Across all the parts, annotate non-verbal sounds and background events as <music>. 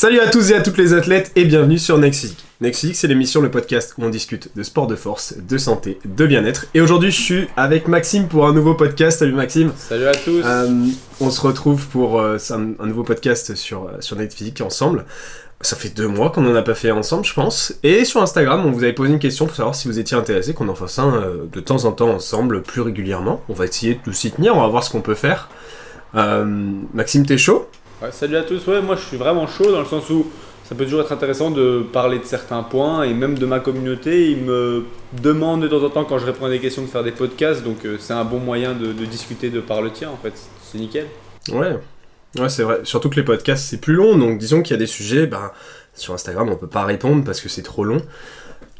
Salut à tous et à toutes les athlètes et bienvenue sur Next Physique. Next Physique, c'est l'émission, le podcast où on discute de sport de force, de santé, de bien-être. Et aujourd'hui, je suis avec Maxime pour un nouveau podcast. Salut Maxime. Salut à tous. Euh, on se retrouve pour euh, un, un nouveau podcast sur, euh, sur Next Physique ensemble. Ça fait deux mois qu'on n'en a pas fait ensemble, je pense. Et sur Instagram, on vous avait posé une question pour savoir si vous étiez intéressé qu'on en fasse un euh, de temps en temps ensemble, plus régulièrement. On va essayer de s'y tenir, on va voir ce qu'on peut faire. Maxime, t'es chaud? Ouais, salut à tous. Ouais, moi je suis vraiment chaud dans le sens où ça peut toujours être intéressant de parler de certains points et même de ma communauté. Ils me demandent de temps en temps quand je réponds à des questions de faire des podcasts, donc euh, c'est un bon moyen de, discuter de par le tien en fait. C'est nickel. Ouais. Ouais, c'est vrai. Surtout que les podcasts, c'est plus long. Donc, disons qu'il y a des sujets, ben, sur Instagram, on peut pas répondre parce que c'est trop long.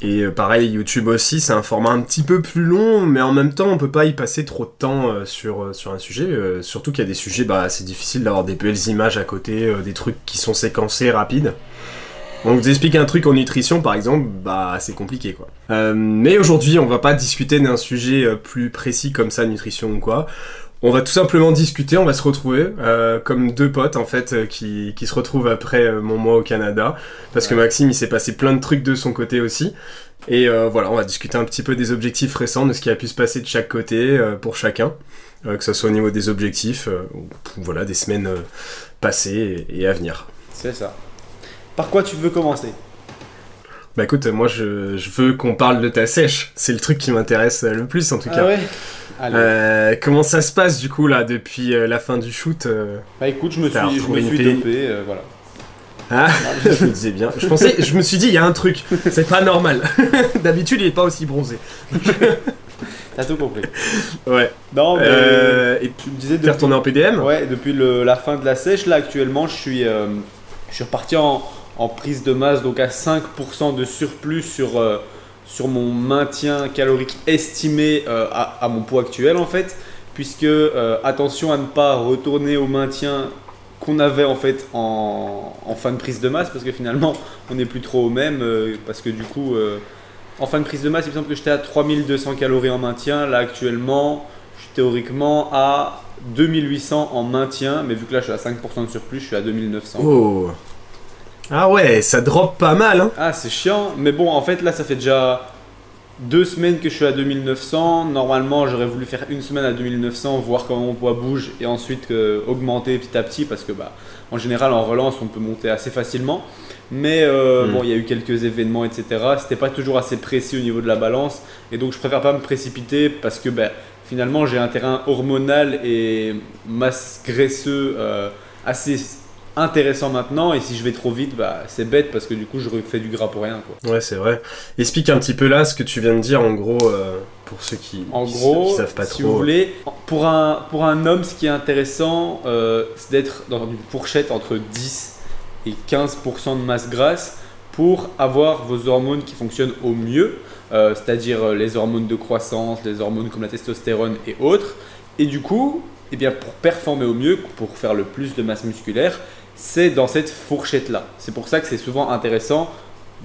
Et euh, pareil, YouTube aussi, c'est un format un petit peu plus long, mais en même temps, on peut pas y passer trop de temps euh, sur, euh, sur un sujet. euh, surtout qu'il y a des sujets, bah, c'est difficile d'avoir des belles images à côté, euh, des trucs qui sont séquencés, rapides. Donc, vous expliquer un truc en nutrition, par exemple, bah, c'est compliqué, quoi. Euh, mais aujourd'hui, on va pas discuter d'un sujet plus précis comme ça, nutrition ou quoi. On va tout simplement discuter, on va se retrouver euh, comme deux potes en fait euh, qui, qui se retrouvent après euh, mon mois au Canada parce que. Maxime il s'est passé plein de trucs de son côté aussi et euh, voilà on va discuter un petit peu des objectifs récents de ce qui a pu se passer de chaque côté pour chacun que ce soit au niveau des objectifs ou voilà des semaines passées et, et à venir. C'est ça. Par quoi tu veux commencer? Bah écoute moi je, je veux qu'on parle de ta sèche c'est le truc qui m'intéresse le plus en tout cas. Ah ouais? Allez. Euh, comment ça se passe du coup là depuis euh, la fin du shoot euh Bah écoute, je me suis, je retrouvé me suis dopé, euh, voilà. Ah, je me disais bien. Je pensais, je me suis dit, il y a un truc. <laughs> C'est pas normal. <laughs> D'habitude, il est pas aussi bronzé. <laughs> T'as tout compris. Ouais. Non, mais Euh, et tu me disais t'es retourné en PDM Ouais, depuis le- la fin de la sèche, là actuellement, je suis, euh, je suis reparti en, en prise de masse, donc à 5% de surplus sur, euh, sur mon maintien calorique estimé euh, à, mon poids actuel en fait. Puisque euh, attention à ne pas retourner au maintien qu'on avait en fait en, fin de prise de masse, parce que finalement on n'est plus trop au même, euh, parce que du coup. en fin de prise de masse, il me semble que j'étais à 3200 calories en maintien. Là, actuellement, je suis théoriquement à 2800 en maintien. Mais vu que là, je suis à 5% de surplus, je suis à 2900. Oh. Ah ouais, ça drop pas mal. Hein. Ah, c'est chiant. Mais bon, en fait, là, ça fait déjà deux semaines que je suis à 2900. Normalement, j'aurais voulu faire une semaine à 2900, voir comment mon poids bouge et ensuite euh, augmenter petit à petit parce que, bah, en général, en relance, on peut monter assez facilement. Mais euh, Mm. bon, il y a eu quelques événements, etc. C'était pas toujours assez précis au niveau de la balance. Et donc, je préfère pas me précipiter parce que, bah, finalement, j'ai un terrain hormonal et masse graisseux euh, assez intéressant maintenant. Et si je vais trop vite, bah, c'est bête parce que du coup, je refais du gras pour rien. Quoi. Ouais, c'est vrai. Explique un petit peu là ce que tu viens de dire en gros euh, pour ceux qui, En qui gros, qui savent pas si trop. vous voulez, pour un, pour un homme, ce qui est intéressant, euh, c'est d'être dans une fourchette entre 10 et 15% de masse grasse pour avoir vos hormones qui fonctionnent au mieux, euh, c'est-à-dire les hormones de croissance, les hormones comme la testostérone et autres. Et du coup, eh bien, pour performer au mieux, pour faire le plus de masse musculaire, c'est dans cette fourchette-là. C'est pour ça que c'est souvent intéressant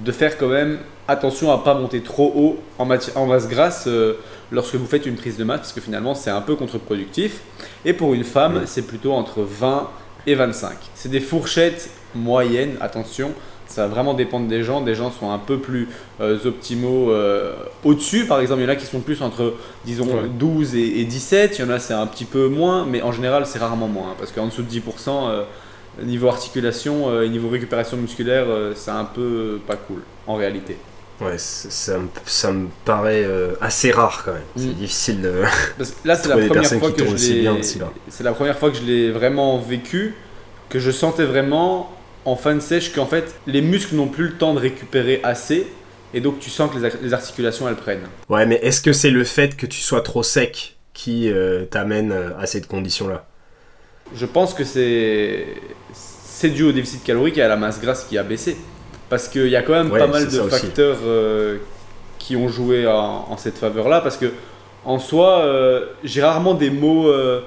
de faire quand même attention à pas monter trop haut en, en masse grasse euh, lorsque vous faites une prise de masse, parce que finalement c'est un peu contre-productif. Et pour une femme, c'est plutôt entre 20 et 25. C'est des fourchettes moyennes, attention. Ça va vraiment dépendre des gens. Des gens sont un peu plus euh, optimaux euh, au-dessus. Par exemple, il y en a qui sont plus entre, disons, Ouais. 12 et, et 17. Il y en a, c'est un petit peu moins, mais en général, c'est rarement moins. hein, parce qu'en dessous de 10%, euh, niveau articulation euh, et niveau récupération musculaire, euh, c'est un peu pas cool, en réalité. Ouais, ça, me- ça me paraît euh, assez rare quand même. C'est Mm. difficile de. <laughs> Parce que là, c'est la première fois que je. C'est la première fois que je l'ai vraiment vécu, que je sentais vraiment en fin de sèche qu'en fait les muscles n'ont plus le temps de récupérer assez, et donc tu sens que les, ar- les articulations elles prennent. Ouais, mais est-ce que c'est le fait que tu sois trop sec qui euh, t'amène à cette condition-là? Je pense que c'est c'est dû au déficit calorique et à la masse grasse qui a baissé, parce qu'il y a quand même Ouais, pas mal de facteurs euh, qui ont joué en, en cette faveur-là, parce que en soi, euh, j'ai rarement des mots euh,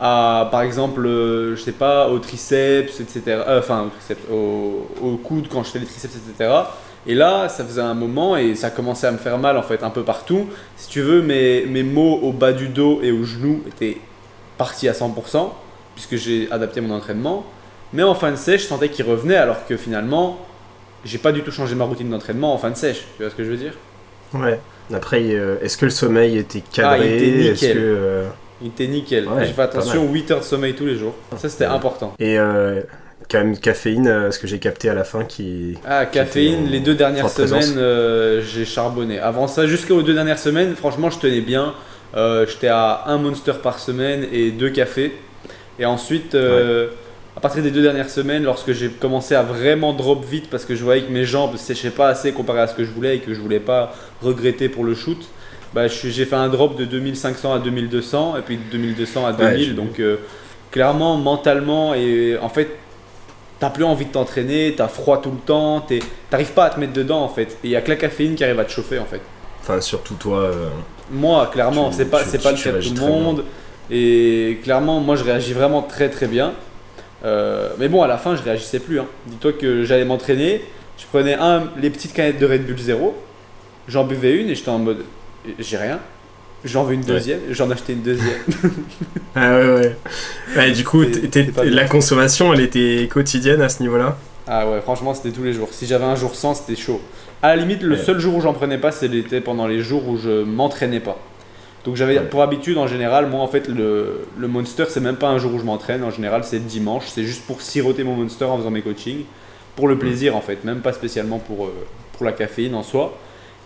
à, par exemple, je sais pas, au triceps, etc. Enfin, au triceps, au, au coude quand je fais les triceps, etc. Et là, ça faisait un moment et ça commençait à me faire mal en fait un peu partout. Si tu veux, mes, mes mots au bas du dos et au genou étaient partis à 100% puisque j'ai adapté mon entraînement. Mais en fin de sèche, je sentais qu'il revenait alors que finalement, j'ai pas du tout changé ma routine d'entraînement en fin de sèche. Tu vois ce que je veux dire? Ouais. Après, euh, est-ce que le sommeil était cadré Ah, il était nickel. Que, euh, Il était nickel. Ouais, j'ai fait attention, 8 heures de sommeil tous les jours. Ça, c'était Ouais. important. Et euh, quand même, caféine, ce que j'ai capté à la fin qui. Ah, caféine, les deux dernières semaines, j'ai charbonné. Avant ça, jusqu'aux deux dernières semaines, franchement, je tenais bien. J'étais à un monster par semaine et deux cafés. Et ensuite, euh, à partir des deux dernières semaines, lorsque j'ai commencé à vraiment drop vite parce que je voyais que mes jambes séchaient pas assez comparé à ce que je voulais et que je voulais pas regretter pour le shoot, bah, j'ai fait un drop de 2500 à 2200 et puis de 2200 à Ouais, 2000. j'ai donc, euh, clairement, mentalement, et en fait, t'as plus envie de t'entraîner, t'as froid tout le temps, t'arrives pas à te mettre dedans en fait. Et il y a que la caféine qui arrive à te chauffer en fait. Enfin, surtout toi. euh, Moi, clairement, c'est pas, tu- pas tu le cas de tout le bien. Et clairement, moi, je réagis vraiment très très bien. Euh, mais bon, à la fin, je réagissais plus. hein. Dis-toi que j'allais m'entraîner, je prenais un, les petites canettes de Red Bull Zero, j'en buvais une et j'étais en mode j'ai rien. J'en veux une Ouais. deuxième, j'en achetais une deuxième. <laughs> Ah ouais, ouais. Ouais, du coup, la consommation, elle était quotidienne à ce niveau-là? Ah ouais, franchement, c'était tous les jours. Si j'avais un jour sans, c'était chaud. À la limite, le Ouais. seul jour où j'en prenais pas, c'était pendant les jours où je m'entraînais pas. Donc j'avais pour habitude, en général, moi en fait, le, le Monster, c'est même pas un jour où je m'entraîne. En général, c'est dimanche. C'est juste pour siroter mon Monster en faisant mes coachings. Pour le plaisir, en fait. Même pas spécialement pour, euh, pour la caféine en soi.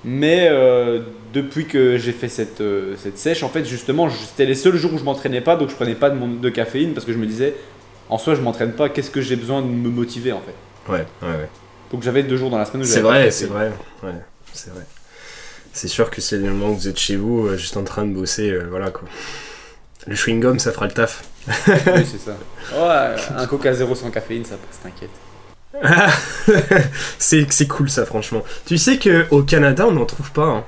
Mais euh, depuis que j'ai fait cette, euh, cette sèche, en fait, justement, c'était les seuls jours où je m'entraînais pas. Donc je prenais pas de, mon- de caféine parce que je me disais, en soi, je m'entraîne pas. Qu'est-ce que j'ai besoin de me motiver, en fait? Ouais, ouais, ouais. donc j'avais deux jours dans la semaine où C'est j'avais de vrai, c'est vrai. Ouais, c'est vrai. C'est sûr que si à un moment où vous êtes chez vous, euh, juste en train de bosser, euh, voilà quoi. Le chewing-gum, ça fera le taf. Oui, <laughs> c'est ça. Ouais, un coca zéro sans caféine, ça passe, t'inquiète. <laughs> c'est c'est cool ça, franchement. Tu sais qu'au Canada, on n'en trouve pas. hein.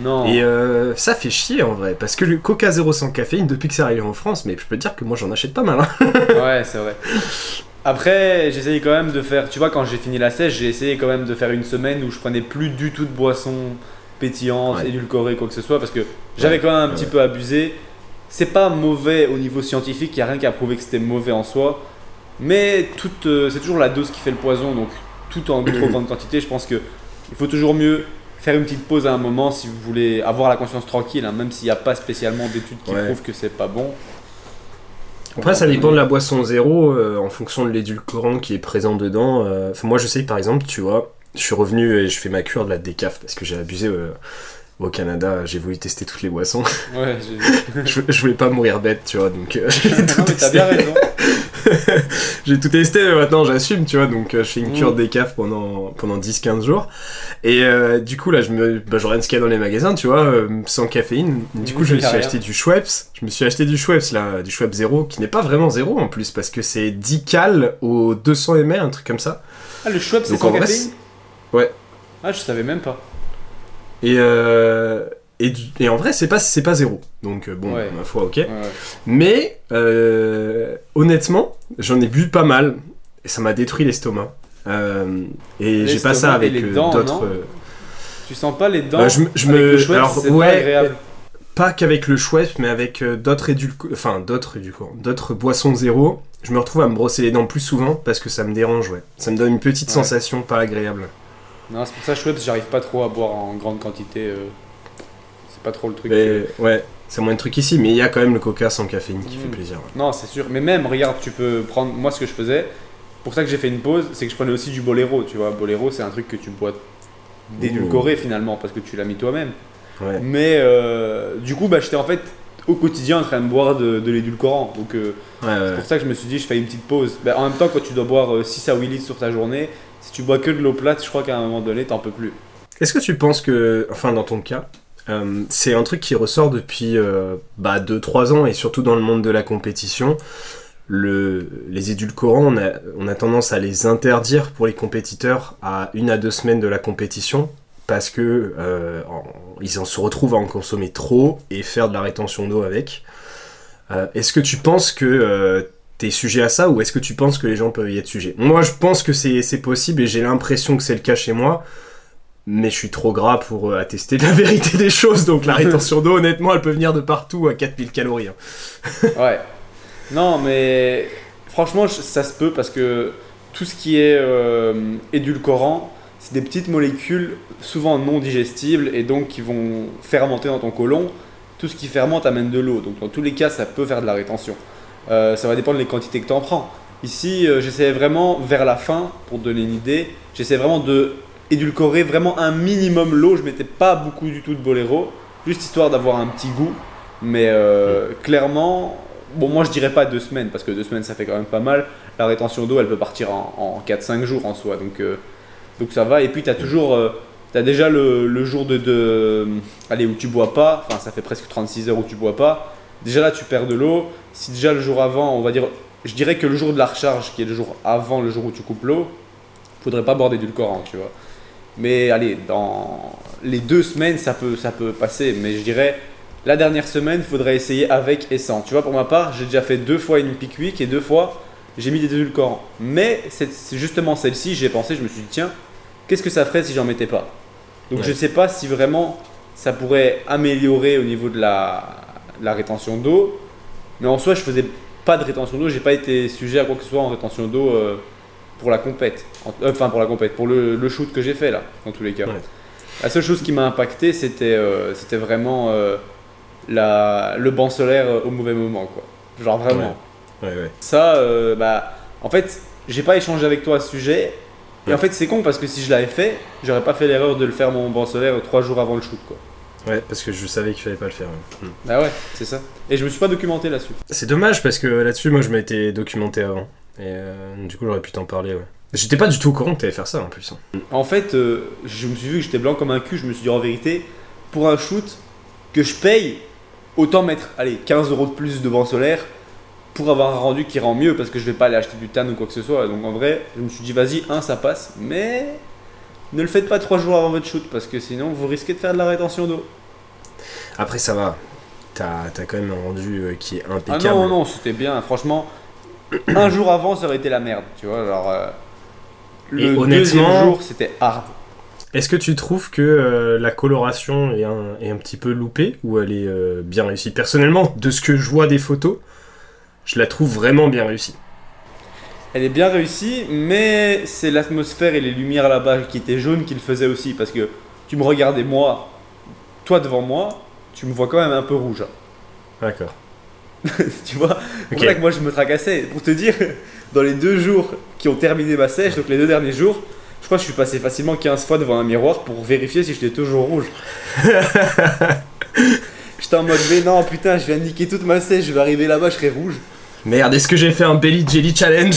Non. Et euh, ça fait chier en vrai, parce que le Coca Zéro sans caféine, depuis que c'est arrivé en France, mais je peux te dire que moi j'en achète pas mal. hein. <laughs> Ouais, c'est vrai. Après, j'essayais quand même de faire. Tu vois, quand j'ai fini la sèche, j'ai essayé quand même de faire une semaine où je prenais plus du tout de boissons pétillantes, Ouais. édulcorées, quoi que ce soit, parce que j'avais quand même un ouais, petit peu abusé. C'est pas mauvais au niveau scientifique, il n'y a rien qui a prouvé que c'était mauvais en soi. Mais euh, c'est toujours la dose qui fait le poison, donc tout en <clears throat> trop grande quantité, je pense que il faut toujours mieux faire une petite pause à un moment si vous voulez avoir la conscience tranquille, hein, même s'il n'y a pas spécialement d'études qui Ouais. prouvent que c'est pas bon. Après, ça dépend de la boisson zéro, euh, en fonction de l'édulcorant qui est présent dedans. euh, moi, je sais par exemple, tu vois, je suis revenu et je fais ma cure de la décaf parce que j'ai abusé euh, au Canada. J'ai voulu tester toutes les boissons. Ouais, j'ai- <laughs> je, je voulais pas mourir bête, tu vois, donc euh, <laughs> j'ai tout non, mais t'as testé. bien raison. <laughs> J'ai tout testé, mais maintenant j'assume, tu vois, donc euh, je fais une cure Mm. de décaf pendant, pendant 10-15 jours. Et du coup, là, je me, bah, je regarde ce qu'il y a dans les magasins, tu vois, sans caféine. Du coup, Mm, je me suis rien. acheté du Schweppes. Je me suis acheté du Schweppes, là, du Schweppes zéro, qui n'est pas vraiment zéro en plus, parce que c'est 10 cal au 200 ml, un truc comme ça. Ah, le Schweppes, c'est sans caféine? Ouais. Ah, je savais même pas. Et, euh, et, en vrai, c'est pas, c'est pas zéro. Donc, euh, bon, Ouais. ma foi, ok. Ouais, ouais. Mais, euh, honnêtement, j'en ai bu pas mal. Et ça m'a détruit l'estomac. Euh, et j'ai pas ça avec d'autres. Tu sens pas les dents bah, je, avec me. le Schweppes, alors, c'est pas ouais, agréable. pas qu'avec le chouette, mais avec d'autres enfin d'autres d'autres boissons zéro. Je me retrouve à me brosser les dents plus souvent parce que ça me dérange, ouais. Ça me donne une petite Ouais. sensation pas agréable. Non, c'est pour ça Schweppes, j'arrive pas trop à boire en grande quantité. euh, C'est pas trop le truc. Mais, euh. ouais, c'est moins de trucs ici, mais il y a quand même le coca sans caféine qui Mm. fait plaisir. ouais. Non, c'est sûr. Mais même, regarde, tu peux prendre. Moi, ce que je faisais, pour ça que j'ai fait une pause, c'est que je prenais aussi du Bolero. Tu vois, Bolero, c'est un truc que tu bois d'édulcoré finalement parce que tu l'as mis toi-même. Ouais. Mais euh, du coup, bah, j'étais en fait au quotidien en train de boire de, de l'édulcorant. Donc, euh, Ouais, ouais. C'est pour ça que je me suis dit, je fais une petite pause. Ben, en même temps, quand tu dois boire euh, 6 à 8 litres sur ta journée, si tu bois que de l'eau plate, je crois qu'à un moment donné, t'en peux plus. Est-ce que tu penses que, enfin dans ton cas, euh, c'est un truc qui ressort depuis euh, bah, 2-3 ans et surtout dans le monde de la compétition le, les édulcorants, on a, tendance à les interdire pour les compétiteurs à une à deux semaines de la compétition parce que euh, en- ils en se retrouvent à en consommer trop et faire de la rétention d'eau avec. Est-ce que tu penses que t'es sujet à ça ou est-ce que tu penses que les gens peuvent y être sujets? Moi, je pense que c'est possible et j'ai l'impression que c'est le cas chez moi mais je suis trop gras pour euh, attester de la <laughs> vérité des choses, donc la rétention <laughs> d'eau, honnêtement, elle peut venir de partout à 4000 calories. hein. <laughs> Ouais. Non, mais franchement, ça se peut parce que tout ce qui est euh, édulcorant, c'est des petites molécules souvent non digestibles et donc qui vont fermenter dans ton côlon. Tout ce qui fermente amène de l'eau. Donc dans tous les cas, ça peut faire de la rétention. Euh, ça va dépendre des quantités que tu en prends. Ici, euh, j'essayais vraiment, vers la fin, pour te donner une idée, j'essayais vraiment de édulcorer vraiment un minimum l'eau. Je mettais pas beaucoup du tout de boléro, juste histoire d'avoir un petit goût. Mais euh, clairement, bon, moi je dirais pas deux semaines, parce que deux semaines ça fait quand même pas mal. La rétention d'eau, elle peut partir en, en 4-5 jours en soi, donc, donc ça va. Et puis tu as toujours, euh, tu as déjà le, le jour de, de, allez, où tu bois pas, enfin ça fait presque 36 heures où tu bois pas. Déjà là, tu perds de l'eau. Si déjà le jour avant, on va dire, je dirais que le jour de la recharge, qui est le jour avant le jour où tu coupes l'eau, faudrait pas boire d'édulcorant, tu vois. Mais allez, dans les deux semaines, ça peut, ça peut passer. Mais je dirais, la dernière semaine, faudrait essayer avec et sans. Tu vois, pour ma part, j'ai déjà fait deux fois une week et deux fois, j'ai mis des édulcorants. Mais c'est c'est justement celle-ci, j'ai pensé, je me suis dit, tiens, qu'est-ce que ça ferait si j'en mettais pas? Donc Ouais. je sais pas si vraiment ça pourrait améliorer au niveau de la, de la rétention d'eau. Mais en soi, je faisais pas de rétention d'eau, j'ai pas été sujet à quoi que ce soit en rétention d'eau euh, pour la compète. Euh, Enfin, pour la compète, pour le, le shoot que j'ai fait là, dans tous les cas. Ouais. La seule chose qui m'a impacté, c'était euh, c'était vraiment euh, la, le banc solaire au mauvais moment, quoi. Genre vraiment. Ouais, ouais. Ça, bah, en fait, j'ai pas échangé avec toi à ce sujet. Et en fait, c'est con parce que si je l'avais fait, j'aurais pas fait l'erreur de le faire mon banc solaire trois jours avant le shoot, quoi. Ouais, parce que je savais qu'il fallait pas le faire. ouais. Mm. Bah ouais, c'est ça. Et je me suis pas documenté là-dessus. C'est dommage parce que là-dessus, moi, je m'étais documenté avant. Et euh, du coup, j'aurais pu t'en parler, ouais. J'étais pas du tout au courant que t'allais faire ça en plus. hein. En fait, euh, je me suis vu que j'étais blanc comme un cul. Je me suis dit en vérité, pour un shoot que je paye, autant mettre allez, 15 euros de plus de banc solaire pour avoir un rendu qui rend mieux parce que je vais pas aller acheter du tan ou quoi que ce soit. Donc en vrai, je me suis dit vas-y, un ça passe, mais ne le faites pas trois jours avant votre shoot parce que sinon vous risquez de faire de la rétention d'eau. Après, ça va. T'as t'as quand même un rendu euh, qui est Ah impeccable. non, non, c'était bien. Franchement, un jour avant ça aurait été la merde, tu vois. Genre, euh, le Et deuxième honnêtement- jour c'était hard. Est-ce que tu trouves que euh, la coloration est un, est un petit peu loupée ou elle est euh, bien réussie? Personnellement, de ce que je vois des photos, je la trouve vraiment bien réussie. Elle est bien réussie, mais c'est l'atmosphère et les lumières là-bas qui étaient jaunes qui le faisaient aussi. Parce que tu me regardais moi, toi devant moi, tu me vois quand même un peu rouge. hein. D'accord. <laughs> tu vois? C'est Ok. pour ça que moi je me tracassais. Pour te dire, <laughs> dans les deux jours qui ont terminé ma sèche, donc les deux derniers jours, je crois que je suis passé facilement 15 fois devant un miroir pour vérifier si j'étais toujours rouge. <laughs> J'étais en mode, mais non, putain, je viens de niquer toute ma sèche, je vais arriver là-bas, je serai rouge. Merde, est-ce que j'ai fait un Belly Jelly Challenge?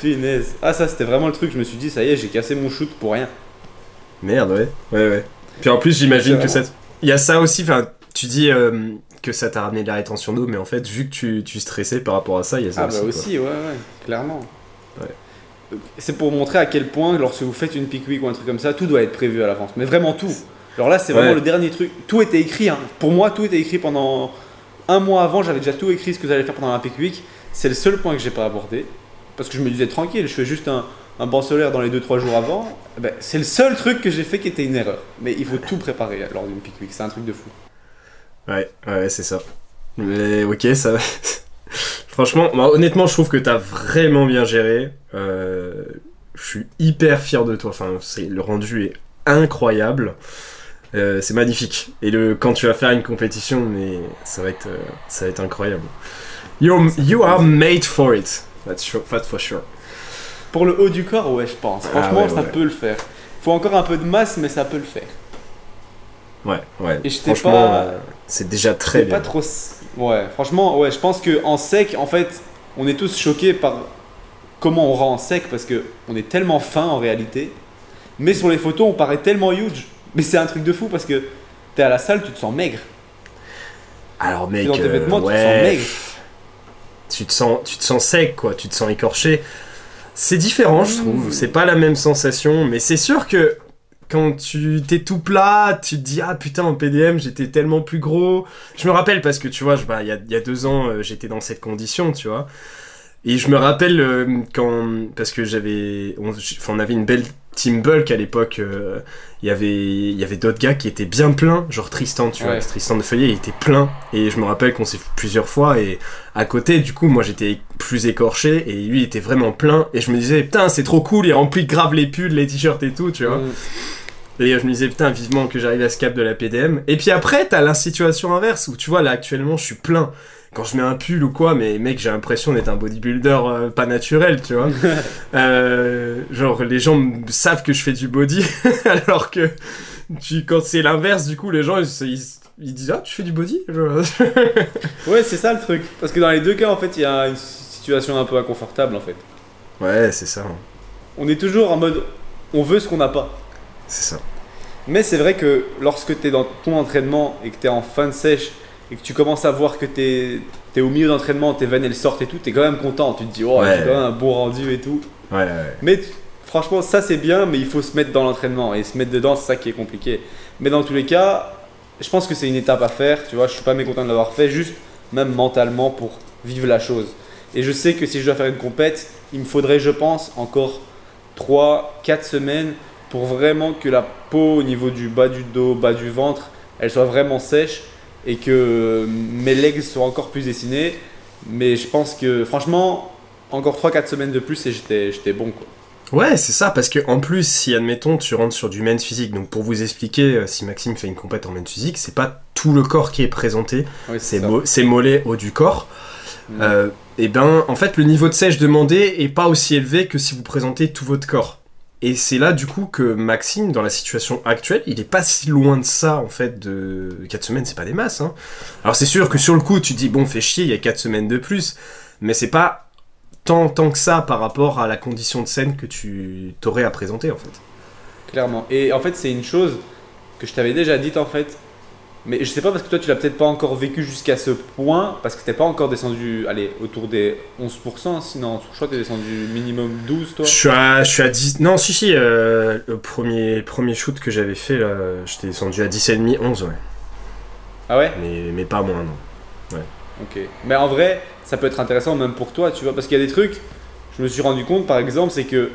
Punaise. Ah, ça c'était vraiment le truc, je me suis dit, ça y est, j'ai cassé mon shoot pour rien. Merde, ouais. Ouais, ouais. Puis en plus, j'imagine que ça. Il y a ça aussi, enfin, tu dis euh, que ça t'a ramené de la rétention d'eau, mais en fait, vu que tu, tu stressais par rapport à ça, il y a ça Ah aussi. bah quoi. aussi, ouais, ouais, clairement. Ouais. C'est pour montrer à quel point, lorsque vous faites une pick week ou un truc comme ça, tout doit être prévu à l'avance. Mais vraiment tout. Alors là, c'est vraiment Ouais. le dernier truc. Tout était écrit. hein. Pour moi, tout était écrit pendant un mois avant. J'avais déjà tout écrit ce que j'allais faire pendant la pick week. C'est le seul point que j'ai pas abordé. Parce que je me disais tranquille, je fais juste un, un banc solaire dans les 2-3 jours avant. Eh ben, c'est le seul truc que j'ai fait qui était une erreur. Mais il faut tout préparer lors d'une week. C'est un truc de fou. Ouais, ouais, c'est ça. Mais ok, ça. <laughs> Franchement, moi, honnêtement, je trouve que t'as vraiment bien géré. Euh, je suis hyper fier de toi. Enfin, le rendu est incroyable. Euh, c'est magnifique. Et le quand tu vas faire une compétition, mais ça va être, euh, ça va être incroyable. You're, you are made for it. That's, sure, that's for sure. Pour le haut du corps, ouais, je pense. Ah Franchement, ouais, ça ouais. peut le faire. Faut encore un peu de masse, mais ça peut le faire. Ouais, ouais. Et Franchement, pas- euh, c'est déjà très bien. pas trop. Ouais, franchement, ouais, je pense que en sec, en fait, on est tous choqués par comment on rend en sec parce que on est tellement fin en réalité. Mais sur les photos, on paraît tellement huge. Mais c'est un truc de fou parce que t'es à la salle, tu te sens maigre. Alors, mec, dans tes euh, vêtements, tu te ouais, sens maigre. tu te sens, tu te sens sec, quoi. Tu te sens écorché. C'est différent, je trouve. Mmh. C'est pas la même sensation, mais c'est sûr que quand tu t'es tout plat, tu te dis ah putain en PDM j'étais tellement plus gros. Je me rappelle parce que tu vois, bah, il y, a, il y a deux ans euh, j'étais dans cette condition, tu vois. Et je me rappelle euh, quand parce que j'avais, on, on avait une belle Team Bulk à l'époque, euh, il y avait, il y avait d'autres gars qui étaient bien pleins, genre Tristan, tu vois. Tristan de Feuillet, il était plein, et je me rappelle qu'on s'est fait plusieurs fois, et à côté, du coup, moi j'étais plus écorché, et lui il était vraiment plein, et je me disais, putain, c'est trop cool, il remplit grave les pulls, les t-shirts et tout, tu vois. Mm. Et je me disais, putain, vivement que j'arrive à ce cap de la PDM. Et puis après, t'as la situation inverse, où tu vois, là actuellement, je suis plein. Quand je mets un pull ou quoi, mais mec, j'ai l'impression d'être un bodybuilder euh, pas naturel, tu vois. <laughs> Euh, genre, les gens savent que je fais du body, <laughs> alors que tu, quand c'est l'inverse, du coup, les gens, ils, ils- ils disent, ah, tu fais du body? <laughs> Ouais, c'est ça le truc. Parce que dans les deux cas, en fait, il y a une situation un peu inconfortable, en fait. Ouais, c'est ça, On est toujours en mode, on veut ce qu'on n'a pas. c'est ça. Mais c'est vrai que lorsque tu es dans ton entraînement et que tu es en fin de sèche et que tu commences à voir que tu es, au milieu d'entraînement, tes veines elles sortent et tout, tu es quand même content. Tu te dis, oh, Ouais. j'ai quand même un bon rendu et tout. Ouais, ouais. Mais franchement, ça c'est bien, mais il faut se mettre dans l'entraînement. Et se mettre dedans, c'est ça qui est compliqué. Mais dans tous les cas, je pense que c'est une étape à faire. Tu vois, je suis pas mécontent de l'avoir fait, juste même mentalement pour vivre la chose. Et je sais que si je dois faire une compète, il me faudrait, je pense, encore 3-4 semaines pour vraiment que la peau au niveau du bas du dos, bas du ventre, elle soit vraiment sèche et que mes legs soient encore plus dessinés. Mais je pense que franchement, encore 3-4 semaines de plus et j'étais j'étais bon quoi. Ouais, c'est ça, parce que en plus, si admettons tu rentres sur du men's physique, donc pour vous expliquer, euh, si Maxime fait une compète en men's physique, c'est pas tout le corps qui est présenté, mo- c'est mollet haut du corps. Mm. Euh, et ben, en fait, le niveau de sèche demandé est pas aussi élevé que si vous présentez tout votre corps. Et c'est là, du coup, que Maxime, dans la situation actuelle, il est pas si loin de ça, en fait, de 4 semaines, c'est pas des masses. Hein. Alors, c'est sûr que sur le coup, tu dis, bon, fais chier, il y a 4 semaines de plus, mais c'est pas tant, tant que ça par rapport à la condition de scène que tu t'aurais à présenter, en fait. Clairement. Et en fait, c'est une chose que je t'avais déjà dite en fait. Mais je sais pas parce que toi tu l'as peut-être pas encore vécu jusqu'à ce point parce que t'es pas encore descendu allez autour des 11% sinon je crois que t'es descendu minimum 12 toi. Je suis à, je suis à 10. Non, si, si, euh, le premier, premier shoot que j'avais fait, là, j'étais descendu à 10,5, 11, ouais. Ah ouais? Mais, mais pas moins, non. Ok. Mais en vrai, ça peut être intéressant même pour toi, tu vois, parce qu'il y a des trucs, je me suis rendu compte par exemple, c'est que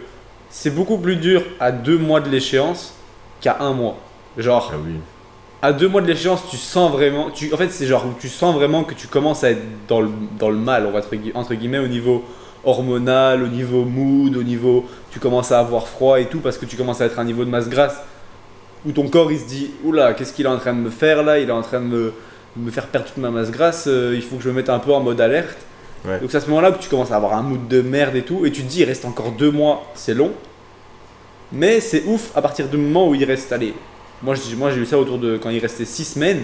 c'est beaucoup plus dur à deux mois de l'échéance qu'à un mois. Genre, Ah oui. À deux mois de l'échéance, tu sens vraiment, tu, en fait, c'est genre où tu sens vraiment que tu commences à être dans le, dans le mal, on va entre, gui- entre guillemets, au niveau hormonal, au niveau mood, au niveau, tu commences à avoir froid et tout parce que tu commences à être à un niveau de masse grasse où ton corps il se dit, oula, qu'est-ce qu'il est en train de me faire là? Il est en train de me, me faire perdre toute ma masse grasse, euh, il faut que je me mette un peu en mode alerte. Ouais. Donc c'est à ce moment-là que tu commences à avoir un mood de merde et tout, et tu te dis, il reste encore deux mois, c'est long. Mais c'est ouf à partir du moment où il reste, allez, moi j'ai moi, eu ça autour de quand il restait six semaines,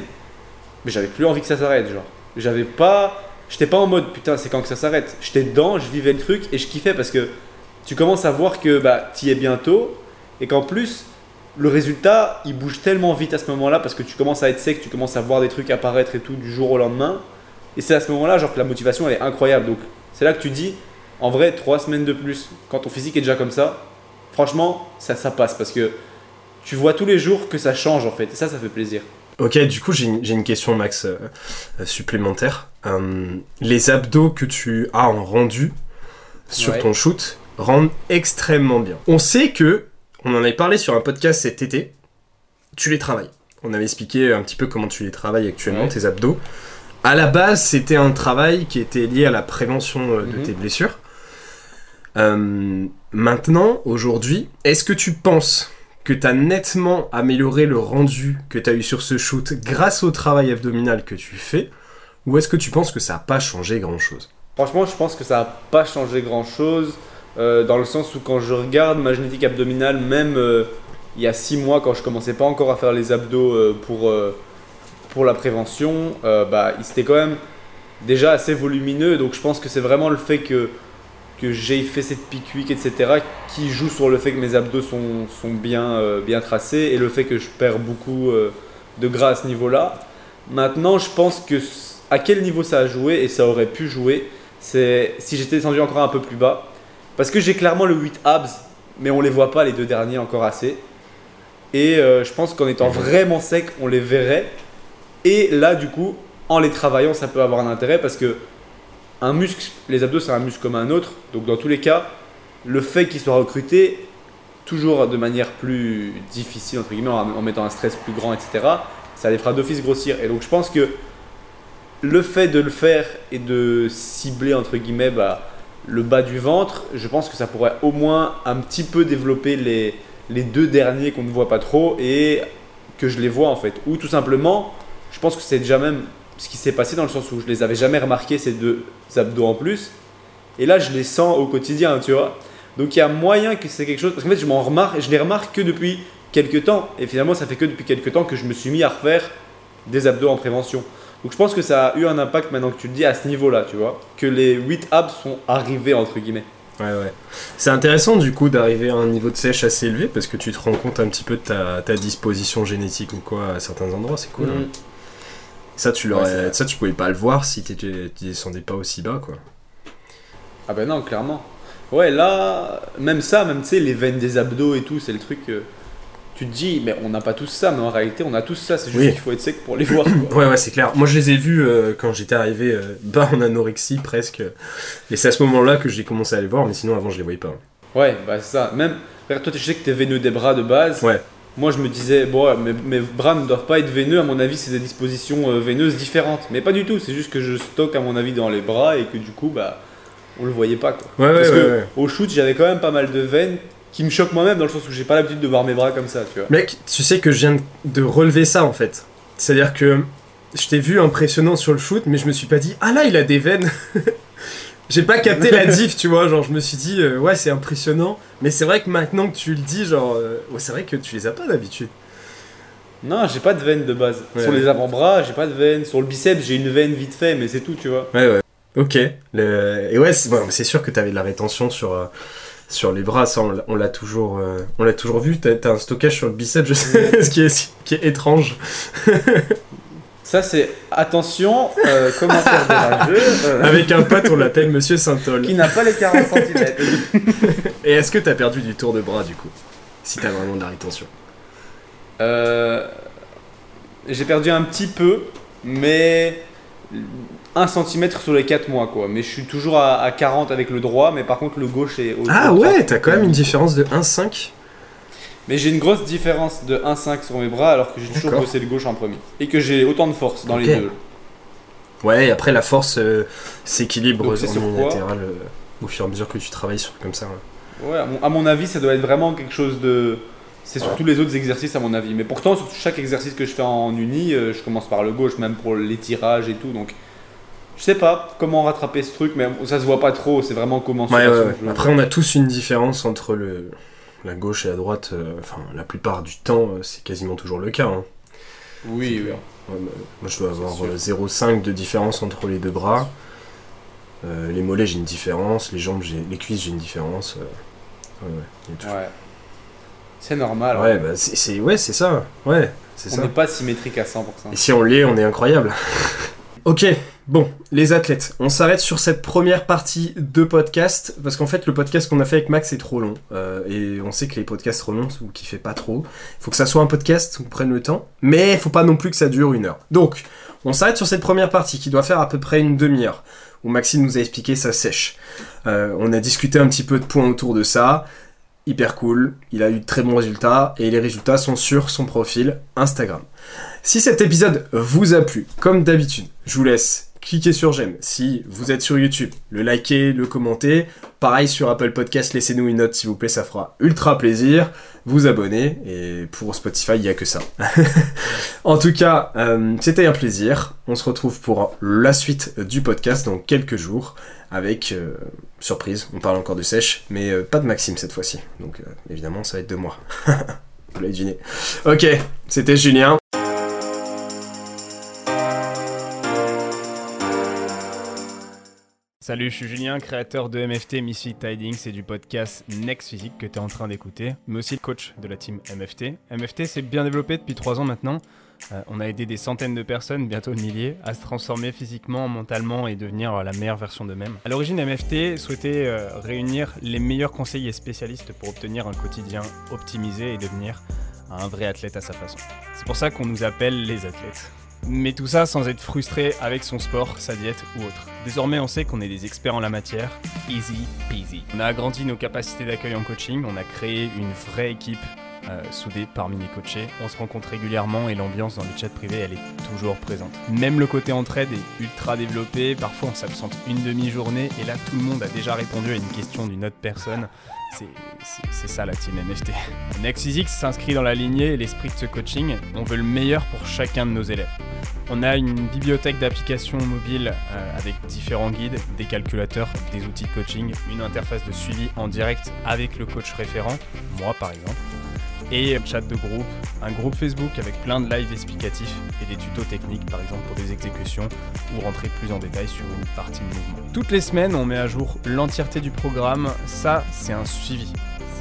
mais j'avais plus envie que ça s'arrête, genre. J'avais pas, j'étais pas en mode putain c'est quand que ça s'arrête. J'étais dedans, je vivais le truc et je kiffais parce que tu commences à voir que bah t'y es bientôt et qu'en plus le résultat il bouge tellement vite à ce moment-là parce que tu commences à être sec, tu commences à voir des trucs apparaître et tout du jour au lendemain. Et c'est à ce moment-là genre que la motivation elle est incroyable. Donc c'est là que tu dis en vrai trois semaines de plus quand ton physique est déjà comme ça, franchement ça ça passe parce que tu vois tous les jours que ça change en fait et ça ça fait plaisir. Ok, du coup, j'ai une, question, Max, euh, euh, supplémentaire. Euh, les abdos que tu as en rendu sur Ouais. ton shoot rendent extrêmement bien. On sait que, on en avait parlé sur un podcast cet été, tu les travailles. On avait expliqué un petit peu comment tu les travailles actuellement, Ouais. tes abdos. À la base, c'était un travail qui était lié à la prévention de Mhm. tes blessures. Euh, maintenant, aujourd'hui, est-ce que tu penses que tu as nettement amélioré le rendu que tu as eu sur ce shoot grâce au travail abdominal que tu fais Ou est-ce que tu penses que ça n'a pas changé grand-chose? Franchement, je pense que ça n'a pas changé grand-chose, euh, dans le sens où quand je regarde ma génétique abdominale, même euh, il y a 6 mois, quand je commençais pas encore à faire les abdos euh, pour, la prévention, bah, étaient quand même déjà assez volumineux. Donc je pense que c'est vraiment le fait que, que j'ai fait cette pique etc., qui joue sur le fait que mes abdos sont, sont bien, euh, bien tracés et le fait que je perds beaucoup euh, de gras à ce niveau-là. Maintenant, je pense que à quel niveau ça a joué, et ça aurait pu jouer, c'est si j'étais descendu encore un peu plus bas. Parce que j'ai clairement le 8 abs, mais on les voit pas les deux derniers encore assez. Et euh, je pense qu'en étant vraiment sec, on les verrait. Et là, du coup, en les travaillant, ça peut avoir un intérêt parce que un muscle, les abdos, c'est un muscle comme un autre. Donc, dans tous les cas, le fait qu'il soit recruté, toujours de manière plus difficile, entre guillemets, en, mettant un stress plus grand, etc., ça les fera d'office grossir. Et donc je pense que le fait de le faire et de cibler, entre guillemets, bah, le bas du ventre, je pense que ça pourrait au moins un petit peu développer les, les deux derniers qu'on ne voit pas trop et que je les vois en fait. Ou tout simplement, je pense que c'est déjà même ce qui s'est passé dans le sens où je les avais jamais remarqués ces deux abdos en plus. Et là, je les sens au quotidien, tu vois. Donc il y a moyen que c'est quelque chose. Parce qu'en fait, je m'en remarque, je les remarque que depuis quelques temps. Et finalement, ça fait que depuis quelques temps que je me suis mis à refaire des abdos en prévention. Donc je pense que ça a eu un impact maintenant que tu le dis à ce niveau-là, tu vois. Que les 8 abs sont arrivés, entre guillemets. Ouais, ouais. C'est intéressant du coup d'arriver à un niveau de sèche assez élevé parce que tu te rends compte un petit peu de ta, ta disposition génétique ou quoi à certains endroits, c'est cool. hein. Ça, tu l'aurais, ça, tu pouvais pas le voir si tu descendais pas aussi bas, quoi. Ah ben non, clairement. Ouais, là, même ça, même tu sais, les veines des abdos et tout, c'est le truc. euh, tu te dis, mais on n'a pas tous ça, mais en réalité, on a tous ça. C'est juste Oui. qu'il faut être sec pour les voir. quoi. <coughs> Ouais, ouais, c'est clair. Moi, je les ai vus euh, quand j'étais arrivé euh, bas en anorexie presque. Et c'est à ce moment-là que j'ai commencé à les voir, mais sinon avant, je les voyais pas. Ouais, bah c'est ça. Même, toi, tu sais que t'es veineux des bras de base. Ouais. Moi, je me disais, bon, mes, mes bras ne doivent pas être veineux. À mon avis, c'est des dispositions euh, veineuses différentes. Mais pas du tout. C'est juste que je stocke, à mon avis, dans les bras et que du coup, bah, on le voyait pas. Quoi. Ouais, ouais, Parce ouais, que ouais. au shoot, j'avais quand même pas mal de veines qui me choquent moi-même dans le sens où j'ai pas l'habitude de voir mes bras comme ça, tu vois. Mec, tu sais que je viens de relever ça en fait. C'est-à-dire que je t'ai vu impressionnant sur le shoot, mais je me suis pas dit, ah là, il a des veines. J'ai pas capté la <laughs> diff, tu vois. Genre, je me suis dit, euh, ouais, c'est impressionnant. Mais c'est vrai que maintenant que tu le dis, genre, euh, ouais, c'est vrai que tu les as pas d'habitude. Non, j'ai pas de veine de base. Ouais. Sur les avant-bras, j'ai pas de veine. Sur le biceps, j'ai une veine vite fait, mais c'est tout, tu vois. Ouais, ouais. Ok. Le- Et ouais, c'est bon, c'est sûr que t'avais de la rétention sur, euh, sur les bras, ça, on l'a- toujours, euh, on l'a toujours vu. T'as t'as un stockage sur le biceps, je sais, <laughs> ce qui est, ce qui est étrange. <laughs> Ça, c'est attention, euh, commentaire de rageux, euh, Avec un pote, on l'appelle Monsieur Saint-Ol. qui n'a pas les 40 cm. Et est-ce que t'as perdu du tour de bras du coup Si t'as vraiment de la rétention? Euh, j'ai perdu un petit peu, mais 1 cm sur les 4 mois, quoi. Mais je suis toujours à, à 40 avec le droit, mais par contre, le gauche est au Ah ouais, 30. t'as quand même une différence de 1,5 Mais j'ai une grosse différence de 1,5 sur mes bras, alors que j'ai toujours D'accord. bossé le gauche en premier. Et que j'ai autant de force dans les deux. Ouais, et après la force euh, s'équilibre Donc, c'est euh, au fur et à mesure que tu travailles sur comme ça. ouais. Ouais, à mon, à mon avis, ça doit être vraiment quelque chose de. C'est sur tous les autres exercices, à mon avis. Mais pourtant, sur chaque exercice que je fais en uni, euh, je commence par le gauche, même pour les tirages et tout. Donc, je sais pas comment rattraper ce truc, mais ça se voit pas trop. C'est vraiment comment ouais, ouais. Après, on a tous une différence entre le, la gauche et la droite. euh, Enfin, la plupart du temps, euh, c'est quasiment toujours le cas. hein. Oui, oui. Ouais, moi, je dois avoir C'est euh, 0,5 de différence entre les deux bras. Euh, les mollets, j'ai une différence. Les jambes, j'ai, les cuisses, j'ai une différence. euh, ouais, ouais, Ouais. C'est normal. Ouais, hein. bah, c'est, ouais, c'est ça. Ouais, c'est On n'est pas symétrique à 100%. Et si on l'est, on est incroyable. <laughs> ok, bon, les athlètes, on s'arrête sur cette première partie de podcast, parce qu'en fait, le podcast qu'on a fait avec Max est trop long, euh, et on sait que les podcasts trop longs, vous kiffez pas trop. Il faut que ça soit un podcast, qu'on prenne le temps, mais faut pas non plus que ça dure une heure. Donc, on s'arrête sur cette première partie qui doit faire à peu près une demi-heure, où Maxime nous a expliqué sa sèche. Euh, on a discuté un petit peu de points autour de ça. Hyper cool, il a eu de très bons résultats et les résultats sont sur son profil Instagram. Si cet épisode vous a plu, comme d'habitude, je vous laisse cliquer sur j'aime. Si vous êtes sur YouTube, le liker, le commenter. Pareil sur Apple Podcast, laissez-nous une note s'il vous plaît, ça fera ultra plaisir. Vous abonner et pour Spotify, il n'y a que ça. <laughs> en tout cas, euh, c'était un plaisir. On se retrouve pour la suite du podcast dans quelques jours avec euh, surprise. On parle encore de sèche, mais euh, pas de Maxime cette fois-ci. Donc évidemment, ça va être de moi. <laughs> vous l'avez deviné. Ok, c'était Julien. Salut, je suis Julien, créateur de MFT Misfit Tidings et du podcast Next Physique que tu es en train d'écouter, mais aussi coach de la team MFT. MFT s'est bien développé depuis 3 ans maintenant. Euh, on a aidé des centaines de personnes, bientôt milliers, à se transformer physiquement, mentalement et devenir euh, la meilleure version d'eux-mêmes. À l'origine, MFT souhaitait euh, réunir les meilleurs conseillers spécialistes pour obtenir un quotidien optimisé et devenir un vrai athlète à sa façon. C'est pour ça qu'on nous appelle les athlètes. Mais tout ça sans être frustré avec son sport, sa diète ou autre. Désormais, on sait qu'on est des experts en la matière. Easy peasy. On a agrandi nos capacités d'accueil en coaching, on a créé une vraie équipe euh, soudée parmi les coachés. On se rencontre régulièrement et l'ambiance dans le chat privé, elle est toujours présente. Même le côté entraide est ultra développé. Parfois, on s'absente une demi-journée et là, tout le monde a déjà répondu à une question d'une autre personne. C'est- ça la team NFT. <laughs> NextEasyX s'inscrit dans la lignée l'esprit de ce coaching. On veut le meilleur pour chacun de nos élèves. On a une bibliothèque d'applications mobiles euh, avec différents guides, des calculateurs, des outils de coaching, une interface de suivi en direct avec le coach référent, moi par exemple, et chat de groupe, un groupe Facebook avec plein de lives explicatifs et des tutos techniques par exemple pour des exécutions ou rentrer plus en détail sur une partie de mouvement. Toutes les semaines, on met à jour l'entièreté du programme. Ça, c'est un suivi.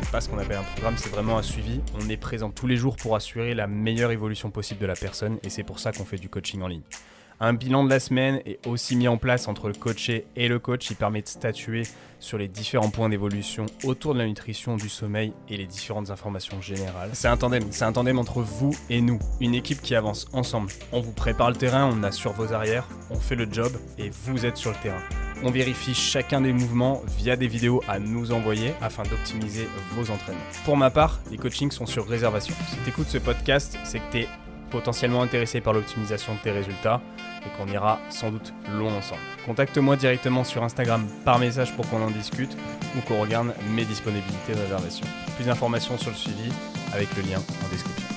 C'est pas ce qu'on appelle un programme, c'est vraiment un suivi. On est présent tous les jours pour assurer la meilleure évolution possible de la personne et c'est pour ça qu'on fait du coaching en ligne. Un bilan de la semaine est aussi mis en place entre le coaché et le coach. Il permet de statuer sur les différents points d'évolution autour de la nutrition, du sommeil et les différentes informations générales. C'est un tandem, c'est un tandem entre vous et nous, une équipe qui avance ensemble. On vous prépare le terrain, on assure vos arrières, on fait le job et vous êtes sur le terrain. On vérifie chacun des mouvements via des vidéos à nous envoyer afin d'optimiser vos entraînements. Pour ma part, les coachings sont sur réservation. Si tu écoutes ce podcast, c'est que tu es potentiellement intéressé par l'optimisation de tes résultats et qu'on ira sans doute loin ensemble. Contacte-moi directement sur Instagram par message pour qu'on en discute ou qu'on regarde mes disponibilités de réservation. Plus d'informations sur le suivi avec le lien en description.